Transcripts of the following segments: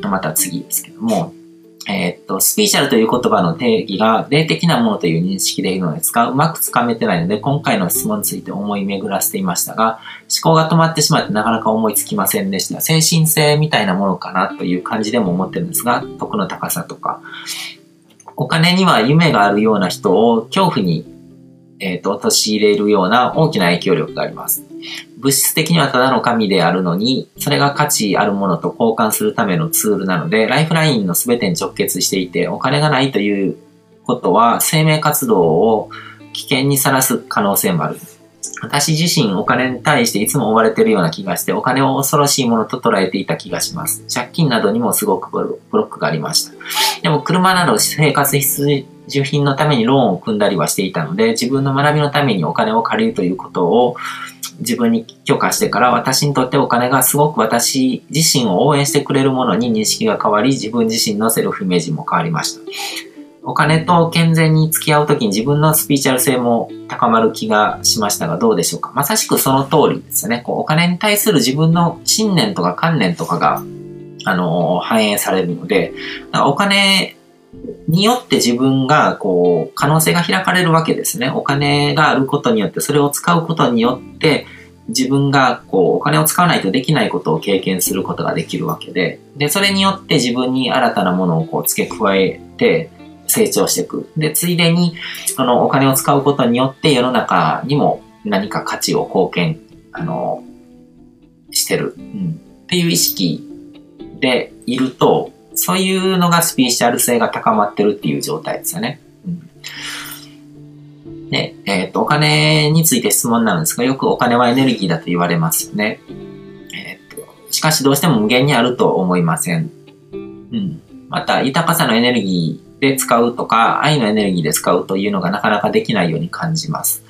っ、と、また次ですけども、えー、っと、スピーチャルという言葉の定義が霊的なものという認識でいるのですが、うまくつかめてないので、今回の質問について思い巡らせていましたが、思考が止まってしまってなかなか思いつきませんでした。精神性みたいなものかなという感じでも思ってるんですが、徳の高さとか、お金には夢があるような人を恐怖に、えー、っと、陥れるような大きな影響力があります。物質的にはただの神であるのに、それが価値あるものと交換するためのツールなので、ライフラインの全てに直結していて、お金がないということは生命活動を危険にさらす可能性もある。私自身お金に対していつも追われているような気がして、お金を恐ろしいものと捉えていた気がします。借金などにもすごくブロックがありました。でも車など生活必需品のためにローンを組んだりはしていたので、自分の学びのためにお金を借りるということを自分に許可してから私にとってお金がすごく私自身を応援してくれるものに認識が変わり自分自身のセルフイメージも変わりました。お金と健全に付き合うときに自分のスピーチャル性も高まる気がしましたがどうでしょうか？まさしくその通りですよね。こうお金に対する自分の信念とか観念とかが、あのー、反映されるので、お金によって自分が、こう、可能性が開かれるわけですね。お金があることによって、それを使うことによって、自分が、こう、お金を使わないとできないことを経験することができるわけで、で、それによって自分に新たなものをこう付け加えて、成長していく。で、ついでに、そのお金を使うことによって世の中にも何か価値を貢献、あの、してる。うん。っていう意識でいると、そういうのがスピーチャル性が高まってるっていう状態ですよね。うん、で、えっ、ー、と、お金について質問なんですが、よくお金はエネルギーだと言われますよね。えっ、ー、と、しかしどうしても無限にあると思いません。うん。また、豊かさのエネルギーで使うとか、愛のエネルギーで使うというのがなかなかできないように感じます。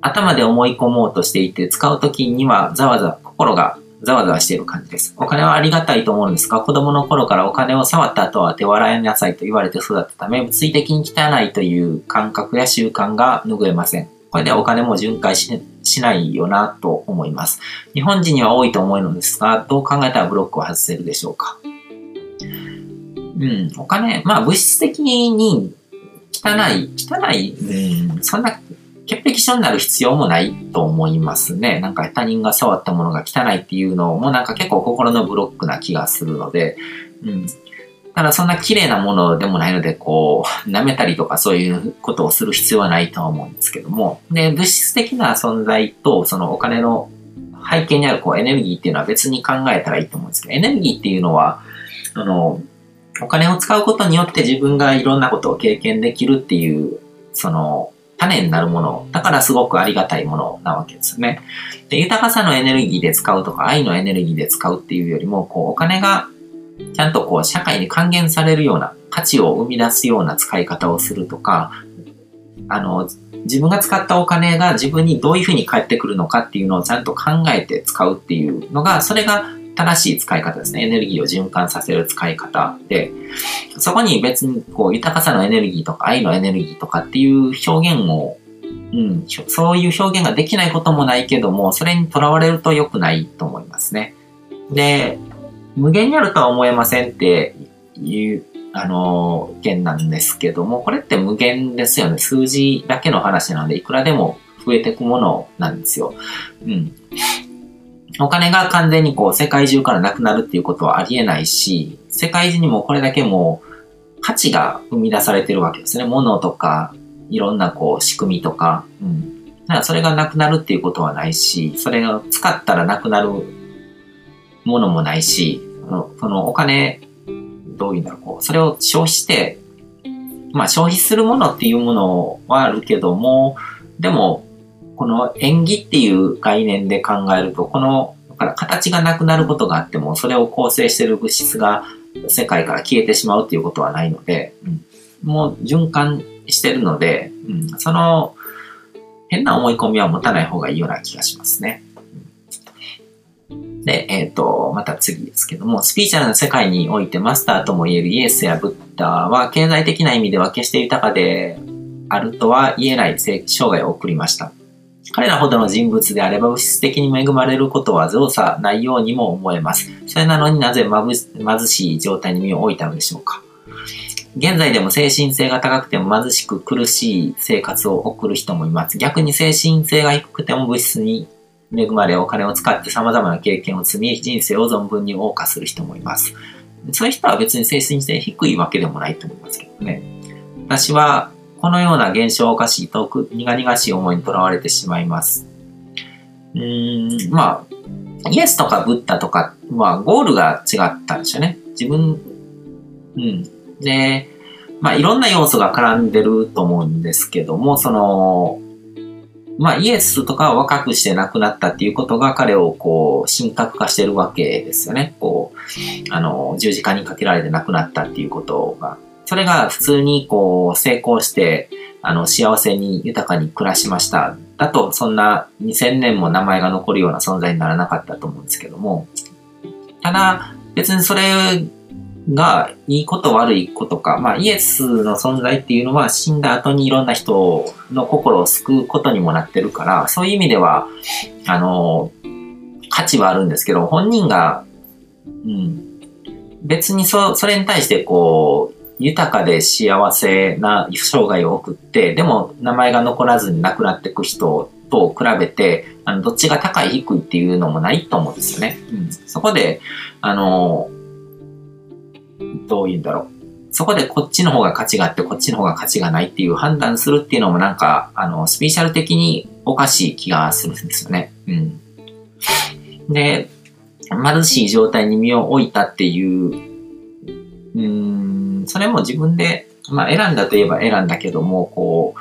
頭で思い込もうとしていて、使うときにはざわざわ心がざわざわしている感じです。お金はありがたいと思うんですが、子供の頃からお金を触った後は手を洗いなさいと言われて育ったため、物理的に汚いという感覚や習慣が拭えません。これでお金も巡回しないよなと思います。日本人には多いと思うのですが、どう考えたらブロックを外せるでしょうか？うん、お金、まあ物質的に汚い、汚い、うん、そんな潔癖症になる必要もないと思いますね。なんか他人が触ったものが汚いっていうのもなんか結構心のブロックな気がするので、うん。ただそんな綺麗なものでもないので、こう、舐めたりとかそういうことをする必要はないとは思うんですけども、で、物質的な存在とそのお金の背景にあるこうエネルギーっていうのは別に考えたらいいと思うんですけど、エネルギーっていうのは、あの、お金を使うことによって自分がいろんなことを経験できるっていう、その、種になるもの、だからすごくありがたいものなわけですね。で、豊かさのエネルギーで使うとか、愛のエネルギーで使うっていうよりも、こう、お金がちゃんとこう、社会に還元されるような、価値を生み出すような使い方をするとか、あの、自分が使ったお金が自分にどういうふうに返ってくるのかっていうのをちゃんと考えて使うっていうのが、それが正しい使い方ですね。エネルギーを循環させる使い方で、そこに別にこう豊かさのエネルギーとか愛のエネルギーとかっていう表現を、うん、そういう表現ができないこともないけども、それにとらわれると良くないと思いますね。で、無限にあるとは思えませんっていう、あの、意見なんですけども、これって無限ですよね。数字だけの話なんで、いくらでも増えていくものなんですよ。うん。お金が完全にこう世界中からなくなるっていうことはありえないし、世界中にもこれだけもう価値が生み出されてるわけですね。物とか、いろんなこう仕組みとか、うん。だからそれがなくなるっていうことはないし、それを使ったらなくなるものもないし、そのお金、どういうんだろう、こう、それを消費して、まあ消費するものっていうものはあるけども、でもこの縁起っていう概念で考えると、この、だから形がなくなることがあっても、それを構成している物質が世界から消えてしまうっていうことはないので、うん、もう循環してるので、うん、その変な思い込みは持たない方がいいような気がしますね。で、えっ、ー、と、また次ですけども、スピーチャルな世界においてマスターとも言えるイエスやブッダは経済的な意味では決して豊かであるとは言えない生涯を送りました。彼らほどの人物であれば物質的に恵まれることは造作ないようにも思えます。それなのになぜ貧しい状態に身を置いたのでしょうか？現在でも精神性が高くても貧しく苦しい生活を送る人もいます。逆に精神性が低くても物質に恵まれお金を使って様々な経験を積み、人生を存分に謳歌する人もいます。そういう人は別に精神性低いわけでもないと思いますけどね。私はこのような現象をおかしいと苦々しい思いにとらわれてしまいます。うん、まあ、イエスとかブッダとかはゴールが違ったんですよね。自分、うん。で、まあいろんな要素が絡んでると思うんですけども、その、まあイエスとかは若くして亡くなったっていうことが彼をこう神格化してるわけですよね。こう、あの、十字架にかけられて亡くなったっていうことがそれが普通にこう成功して、あの、幸せに豊かに暮らしました。だと、そんな2000年も名前が残るような存在にならなかったと思うんですけども、ただ、別にそれがいいこと悪いことか、まあイエスの存在っていうのは死んだ後にいろんな人の心を救うことにもなってるから、そういう意味では、あの、価値はあるんですけど、本人が、うん、別にそ、それに対してこう、豊かで幸せな生涯を送って、でも名前が残らずに亡くなっていく人と比べて、あの、どっちが高い低いっていうのもないと思うんですよね。うん、そこで、あの、どういうんだろう。そこでこっちの方が価値があって、こっちの方が価値がないっていう判断するっていうのもなんか、あの、スピーシャル的におかしい気がするんですよね。うん。で、貧しい状態に身を置いたっていう、うん、それも自分で、まあ選んだといえば選んだけども、こう、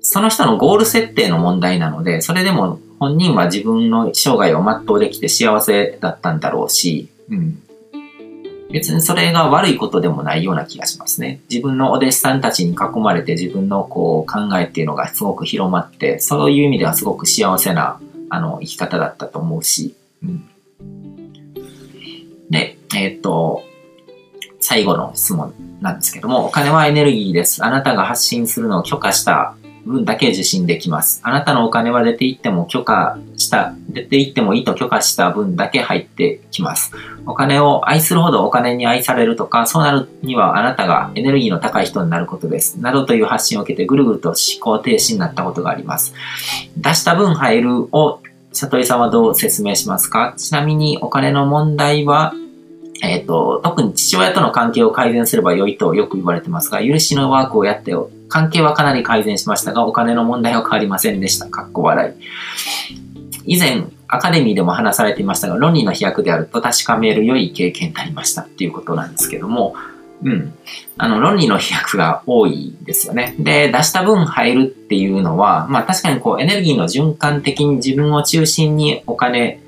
その人のゴール設定の問題なので、それでも本人は自分の生涯を全うできて幸せだったんだろうし、うん。別にそれが悪いことでもないような気がしますね。自分のお弟子さんたちに囲まれて自分のこう考えっていうのがすごく広まって、そういう意味ではすごく幸せなあの生き方だったと思うし、うん。で、えっ、と、最後の質問なんですけども、お金はエネルギーです。あなたが発信するのを許可した分だけ受信できます。あなたのお金は出ていっても許可した、出ていってもいいと許可した分だけ入ってきます。お金を愛するほどお金に愛されるとか、そうなるにはあなたがエネルギーの高い人になることです。などという発信を受けてぐるぐると思考停止になったことがあります。出した分入るを里井さんはどう説明しますか？ちなみにお金の問題はえっ、ー、と、特に父親との関係を改善すれば良いとよく言われてますが、許しのワークをやってよ関係はかなり改善しましたが、お金の問題は変わりませんでした。かっこ笑い。以前、アカデミーでも話されていましたが、論理の飛躍であると確かめる良い経験になりましたっていうことなんですけども、うん。あの、論理の飛躍が多いですよね。で、出した分入るっていうのは、まあ確かにこうエネルギーの循環的に自分を中心にお金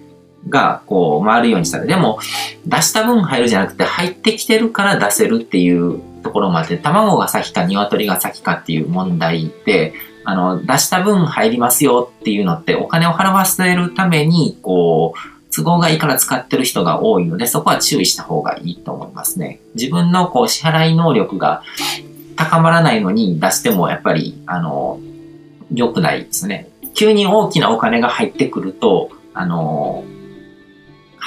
がこう回るようにしたら、でも出した分入るじゃなくて入ってきてるから出せるっていうところまで、卵が先か鶏が先かっていう問題で、あの、出した分入りますよっていうのってお金を払わせるために、こう、都合がいいから使ってる人が多いので、そこは注意した方がいいと思いますね。自分のこう支払い能力が高まらないのに出してもやっぱり、あの、良くないですね。急に大きなお金が入ってくると、あの、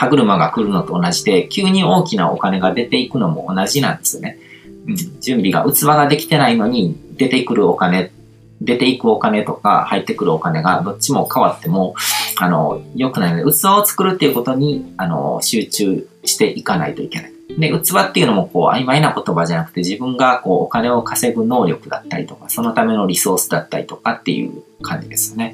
歯車が来るのと同じで、急に大きなお金が出ていくのも同じなんですよね。うん、準備が、器ができてないのに、出てくるお金、出ていくお金とか入ってくるお金がどっちも変わっても、あの、良くないので、器を作るっていうことに、あの、集中していかないといけない。で、器っていうのもこう曖昧な言葉じゃなくて自分がこうお金を稼ぐ能力だったりとか、そのためのリソースだったりとかっていう感じですよね。